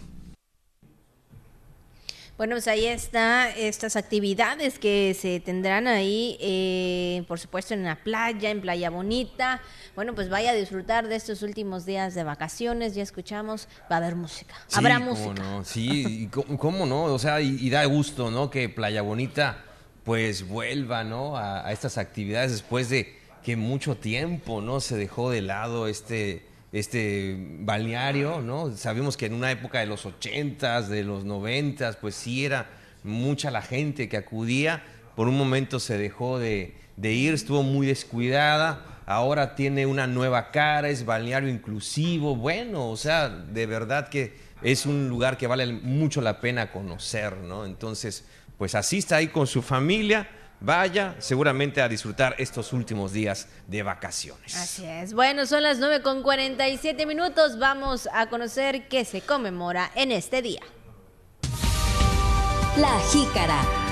Bueno, pues ahí está estas actividades que se tendrán ahí, eh, por supuesto en la playa, en Playa Bonita. Bueno, pues vaya a disfrutar de estos últimos días de vacaciones. Ya escuchamos, va a haber música. Habrá música. No? Sí, cómo, no? O sea, y, da gusto, ¿no? Que Playa Bonita pues vuelva, ¿no? A, a estas actividades después de que mucho tiempo, ¿no? Se dejó de lado este este balneario, ¿no? Sabemos que en una época de los 80 de los 90 pues sí era mucha la gente que acudía. Por un momento se dejó de, ir, estuvo muy descuidada. Ahora tiene una nueva cara, es balneario inclusivo. Bueno, o sea, de verdad que es un lugar que vale mucho la pena conocer, ¿no? Entonces, pues asista ahí con su familia vaya seguramente a disfrutar estos últimos días de vacaciones. Así es. Bueno, son las 9 con 47 minutos. Vamos a conocer qué se conmemora en este día. La jícara.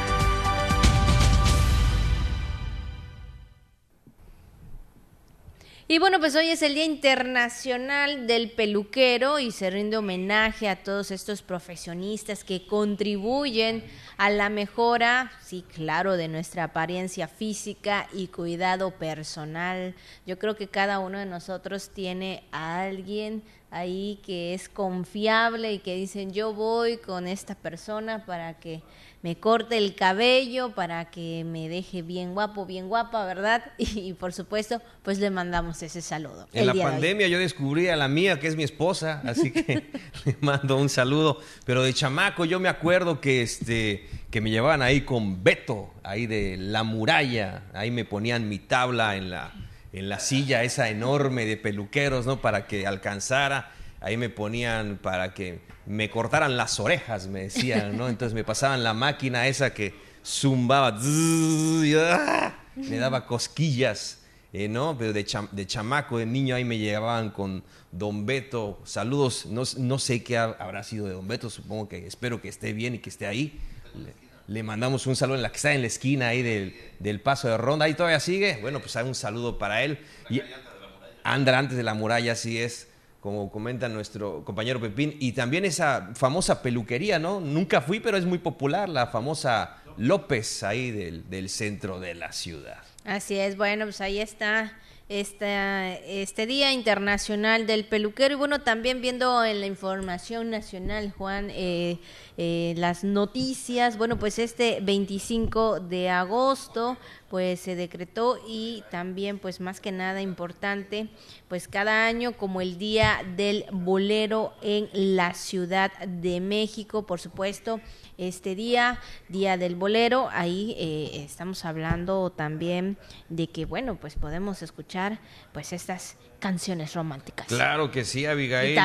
Y bueno, pues hoy es el Día Internacional del Peluquero y se rinde homenaje a todos estos profesionistas que contribuyen a la mejora, sí, claro, de nuestra apariencia física y cuidado personal. Yo creo que cada uno de nosotros tiene a alguien ahí que es confiable y que dicen yo voy con esta persona para que me corte el cabello, para que me deje bien guapo, bien guapa, ¿verdad? Y, por supuesto, pues le mandamos ese saludo. En la pandemia yo descubrí a la mía, que es mi esposa, así que le mando un saludo. Pero de chamaco yo me acuerdo que, este, que me llevaban ahí con Beto, ahí de la muralla, ahí me ponían mi tabla en la en la silla esa enorme de peluqueros, ¿no? Para que alcanzara. Ahí me ponían para que me cortaran las orejas, me decían, ¿no? Entonces me pasaban la máquina esa que zumbaba, ¡ah! me daba cosquillas, eh, ¿no? Pero de, chamaco, de niño, ahí me llevaban con Don Beto. Saludos, no, no sé qué habrá sido de Don Beto, supongo que espero que esté bien y que esté ahí le mandamos un saludo en la que está en la esquina ahí del, paso de ronda. Ahí todavía sigue. Bueno, pues hay un saludo para él. Y anda antes de la muralla, así es, como comenta nuestro compañero Pepín. Y también esa famosa peluquería, ¿no? Nunca fui, pero es muy popular, la famosa López ahí del, del centro de la ciudad. Así es, bueno, pues ahí está este Día Internacional del Peluquero. Y bueno, también viendo en la información nacional, Juan, eh, eh, las noticias, bueno, pues este 25 de agosto pues se decretó y también pues más que nada importante pues cada año como el día del bolero en la Ciudad de México por supuesto este día día del bolero. Ahí eh, estamos hablando también de que bueno pues podemos escuchar pues estas canciones románticas. Claro que sí Abigail.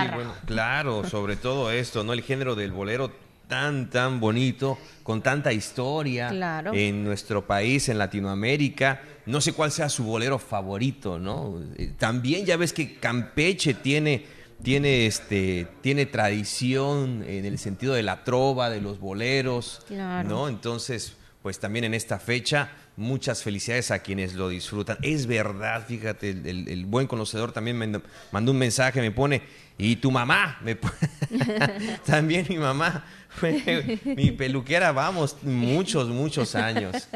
Claro sobre todo esto no el género del bolero tan, tan bonito, con tanta historia en nuestro país, en Latinoamérica. No sé cuál sea su bolero favorito, ¿no? Eh, también ya ves que Campeche tiene, tiene, este, tiene tradición en el sentido de la trova, de los boleros, ¿no? Entonces, pues también en esta fecha, muchas felicidades a quienes lo disfrutan. Es verdad, fíjate, el, buen conocedor también me mandó un mensaje, me pone, y tu mamá, me también mi mamá fue mi peluquera, vamos, muchos, muchos años.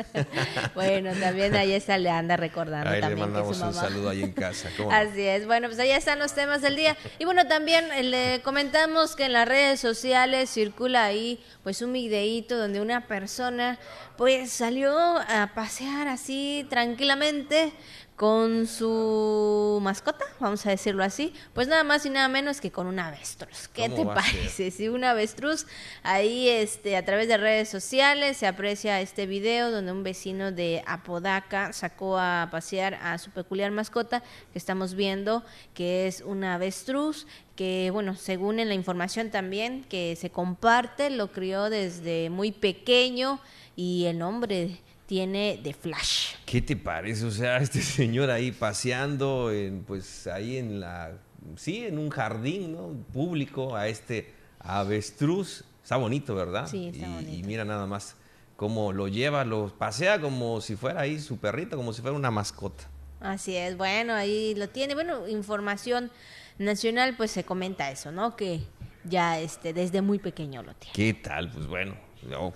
bueno, también ahí está le anda recordando. Ahí también le mandamos un saludo ahí en casa. Así es, bueno, pues ahí están los temas del día. Y bueno, también eh, le comentamos que en las redes sociales circula ahí pues un videíto donde una persona pues salió a pasear así tranquilamente con su mascota, vamos a decirlo así, pues nada más y nada menos que con un avestruz. ¿Qué te parece? Si un avestruz ahí este a través de redes sociales se aprecia este video donde un vecino de Apodaca sacó a pasear a su peculiar mascota que estamos viendo que es un avestruz que bueno, según en la información también que se comparte, lo crió desde muy pequeño y el nombre tiene de Flash. ¿Qué te parece? O sea, este señor ahí paseando, en, pues ahí en la, sí, en un jardín ¿no? público a este avestruz. Está bonito, ¿verdad? Sí, está y, bonito. Y mira nada más cómo lo lleva, lo pasea como si fuera ahí su perrito, como si fuera una mascota. Así es, bueno, ahí lo tiene. Bueno, información nacional, pues se comenta eso, ¿no? Que ya este, desde muy pequeño lo tiene. ¿Qué tal? Pues bueno,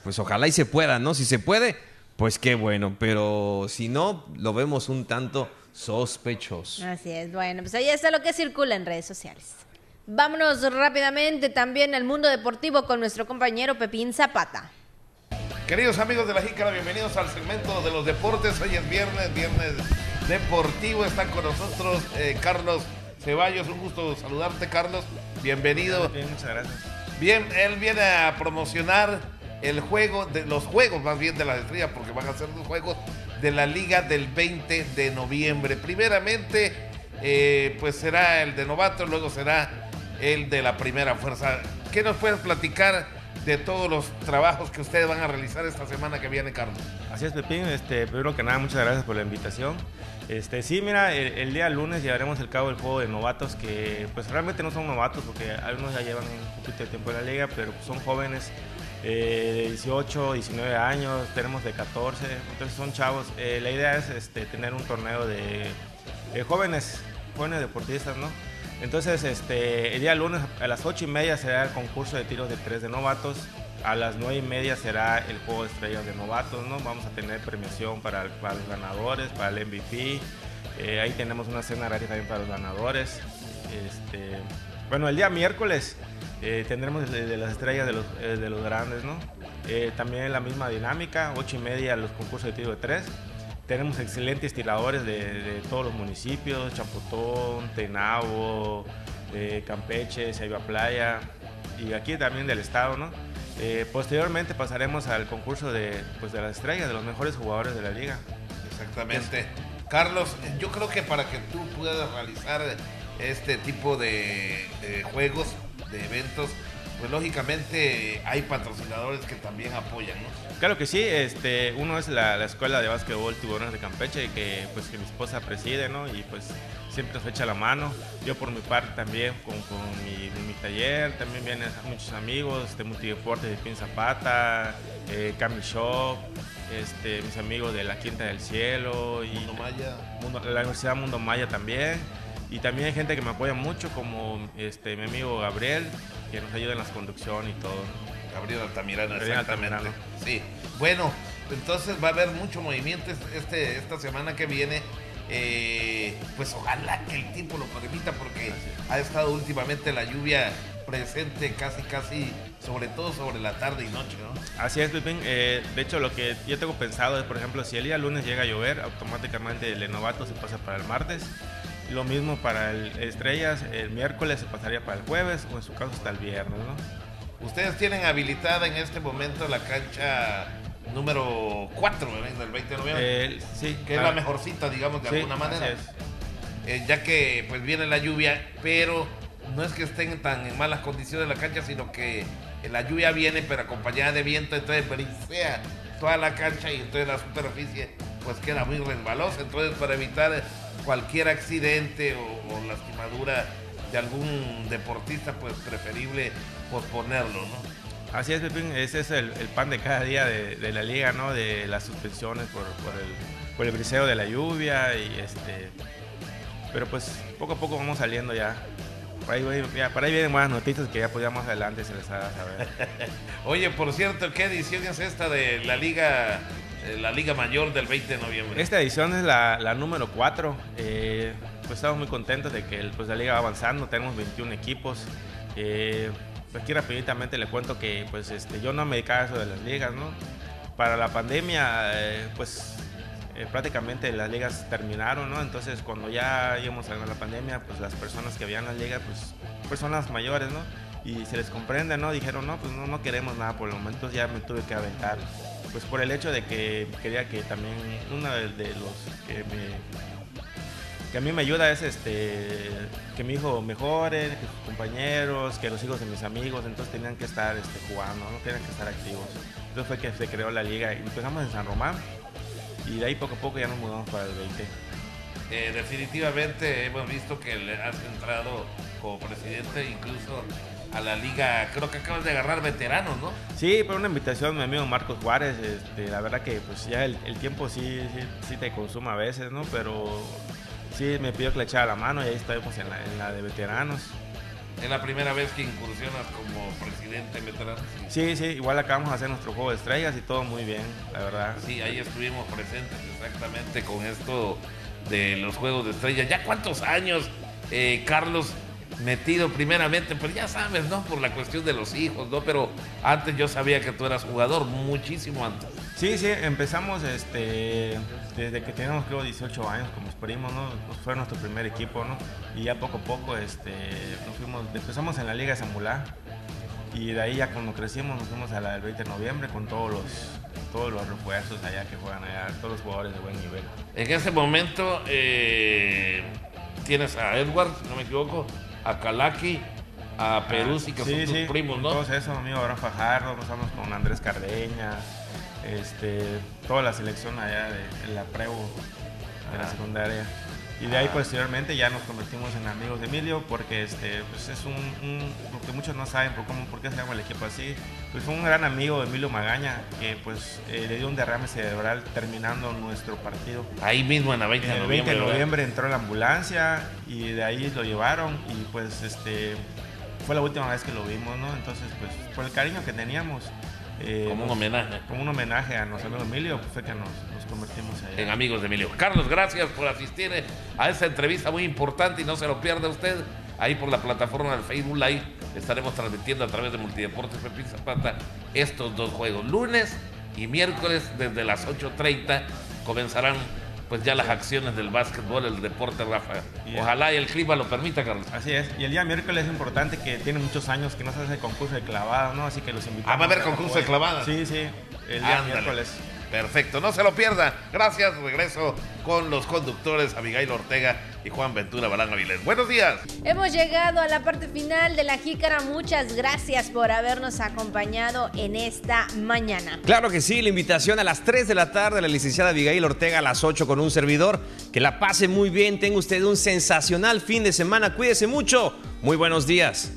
pues ojalá y se pueda, ¿no? Si se puede, pues qué bueno, pero si no, lo vemos un tanto sospechoso. Así es, bueno, pues ahí está lo que circula en redes sociales. Vámonos rápidamente también al mundo deportivo con nuestro compañero Pepín Zapata. Queridos amigos de la Jícara, bienvenidos al segmento de los deportes. Hoy es viernes, viernes deportivo. Están con nosotros eh, Carlos Ceballos. Un gusto saludarte, Carlos. Bienvenido. Bien, muchas gracias. Bien, él viene a promocionar el juego, de los juegos más bien de las estrellas, porque van a ser los juegos de la liga del 20 de noviembre. Primeramente, eh, pues será el de novato, luego será el de la primera fuerza. ¿Qué nos puedes platicar de todos los trabajos que ustedes van a realizar esta semana que viene, Carlos? Así es, Pepín. Este, primero que nada, muchas gracias por la invitación. Este, sí, mira, el, día lunes llevaremos el cabo del juego de novatos que pues realmente no son novatos porque algunos ya llevan un poquito de tiempo en la liga, pero son jóvenes de 18, 19 años, tenemos de 14, entonces son chavos. Eh, la idea es este, tener un torneo de, jóvenes, jóvenes deportistas, ¿no? Entonces, este, el día lunes a las 8 y media será el concurso de tiros de tres de novatos. A las 9 y media será el juego de estrellas de novatos, ¿no? Vamos a tener premiación para, los ganadores, para el MVP. Eh, ahí tenemos una cena gratis también para los ganadores. Este, bueno, el día miércoles eh, tendremos de, las estrellas de los, eh, de los grandes, ¿no? Eh, también la misma dinámica, 8 y media los concursos de tiro de tres. Tenemos excelentes tiradores de, todos los municipios, Champotón, Tenabo, Campeche, Saiba Playa y aquí también del estado, ¿no? posteriormente pasaremos al concurso de, pues, de las estrellas, de los mejores jugadores de la liga. Exactamente. Carlos, yo creo que para que tú puedas realizar este tipo de juegos, de eventos, pues lógicamente hay patrocinadores que también apoyan, ¿no? Claro que sí, este, uno es la, escuela de básquetbol Tiburones de Campeche, que pues que mi esposa preside, ¿no? Y pues siempre nos echa la mano. Yo por mi parte también con, mi, taller, también vienen muchos amigos de Multideportes de Pin Zapata, eh, Cami Shop, este, mis amigos de la Quinta del Cielo y Mundo Maya. la Universidad Mundo Maya también. Y también hay gente que me apoya mucho, como este, mi amigo Gabriel, que nos ayuda en las conducción y todo. Gabriel Altamirano, exactamente. Sí. Bueno, entonces va a haber mucho movimiento este, esta semana que viene. Eh, pues ojalá que el tiempo lo permita porque ha estado últimamente la lluvia presente casi casi sobre todo sobre la tarde y noche, ¿no? Así es, Pipín. Eh, de hecho, lo que yo tengo pensado es, por ejemplo, si el día lunes llega a llover, automáticamente el novato se pasa para el martes lo mismo para el Estrellas, el miércoles se pasaría para el jueves o en su caso hasta el viernes, ¿no? Ustedes tienen habilitada en este momento la cancha número 4 del 20 de noviembre. sí. Que es la mejor cita, digamos, de alguna manera. Eh, ya que pues viene la lluvia, pero no es que estén tan en malas condiciones la cancha, sino que la lluvia viene pero acompañada de viento, entonces brisea toda la cancha y entonces la superficie pues queda muy resbalosa. Entonces para evitar cualquier accidente o, lastimadura de algún deportista, pues preferible posponerlo, ¿no? Así es, Pepín, ese es el, pan de cada día de, la liga, ¿no? De las suspensiones por, el, por el briseo de la lluvia y este... Pero pues poco a poco vamos saliendo ya. Por ahí, para ahí vienen buenas noticias que ya pues más adelante se les haga saber. Oye, por cierto, ¿qué edición es esta de la liga la Liga Mayor del 20 de noviembre. Esta edición es la, número 4. Eh, pues estamos muy contentos de que pues, la liga va avanzando. Tenemos 21 equipos. Eh, pues aquí rapiditamente le cuento que pues este, yo no me dedicaba a eso de las ligas, ¿no? Para la pandemia, pues prácticamente las ligas terminaron, ¿no? Entonces cuando ya íbamos a la pandemia, pues las personas que habían la liga, pues personas mayores, ¿no? Y se les comprende, ¿no? Dijeron, no, pues no, no queremos nada por el momento, ya me tuve que aventar pues por el hecho de que quería que también uno de, los que me a mí me ayuda es este que mi hijo mejore, que sus compañeros, que los hijos de mis amigos, entonces tenían que estar este, jugando, no tenían que estar activos. Entonces fue que se creó la liga y empezamos en San Román y de ahí poco a poco ya nos mudamos para el 20. Eh, definitivamente hemos visto que le has entrado como presidente, incluso a la liga, creo que acabas de agarrar veteranos, ¿no? Sí, por una invitación mi amigo Marcos Juárez, este, la verdad que pues ya el, tiempo sí, sí, te consume a veces, ¿no? Pero sí me pidió que le echara la mano y ahí estamos en la, de veteranos. Es la primera vez que incursionas como presidente veterano. Sí, sí, igual acabamos de hacer nuestro juego de estrellas y todo muy bien, la verdad. Sí, ahí estuvimos presentes exactamente con esto de los juegos de estrellas. ¿Ya cuántos años, eh, Carlos, metido primeramente? Pues ya sabes, ¿no? Por la cuestión de los hijos, ¿no? Pero antes yo sabía que tú eras jugador, muchísimo antes. Sí, sí, empezamos este, desde que teníamos creo 18 años como primos, ¿no? Pues fue nuestro primer equipo, ¿no? Y ya poco a poco este, nos fuimos, empezamos en la Liga Zamulá y de ahí ya cuando crecimos nos fuimos a la del 20 de noviembre con todos los, todos los refuerzos allá que juegan allá, todos los jugadores de buen nivel. En ese momento eh, tienes a Edward, si no me equivoco, a Kalaki, a Peruzzi, que son tus primos, ¿no? Todos esos, amigo Abraham Fajardo, nos vamos con Andrés Cardeña, este, toda la selección allá de, la Prevo, de la secundaria. Y de ahí ah. posteriormente ya nos convertimos en amigos de Emilio porque este, pues es un, lo que muchos no saben por, cómo, por qué se llama el equipo así. Pues fue un gran amigo de Emilio Magaña que pues eh, le dio un derrame cerebral terminando nuestro partido. Ahí mismo en la 20 de noviembre. El 20 de noviembre entró la ambulancia y de ahí lo llevaron y pues este fue la última vez que lo vimos, ¿no? Entonces pues por el cariño que teníamos eh, como un homenaje. Como un homenaje a nuestro amigo Emilio, pues fue que nos, convertimos en amigos de Emilio. Carlos, gracias por asistir eh, a esta entrevista muy importante y no se lo pierda usted. Ahí por la plataforma del Facebook Live estaremos transmitiendo a través de Multideportes Pepín Zapata estos dos juegos. Lunes y miércoles desde las 8.30 comenzarán pues ya las acciones del básquetbol, el deporte, Rafa. Ojalá y el clima lo permita, Carlos. Así es. Y el día miércoles es importante que tiene muchos años que no se hace concurso de clavada, ¿no? Así que los invitamos. Ah, va a haber concurso de clavada. Sí, sí. El día miércoles. Perfecto, no se lo pierda. Gracias, regreso con los conductores Abigail Ortega y Juan Ventura Balán Avilés. Buenos días. Hemos llegado a la parte final de la jícara. Muchas gracias por habernos acompañado en esta mañana. Claro que sí, la invitación a las 3 de la tarde, la licenciada Abigail Ortega a las 8 con un servidor. Que la pase muy bien, tenga usted un sensacional fin de semana. Cuídese mucho. Muy buenos días.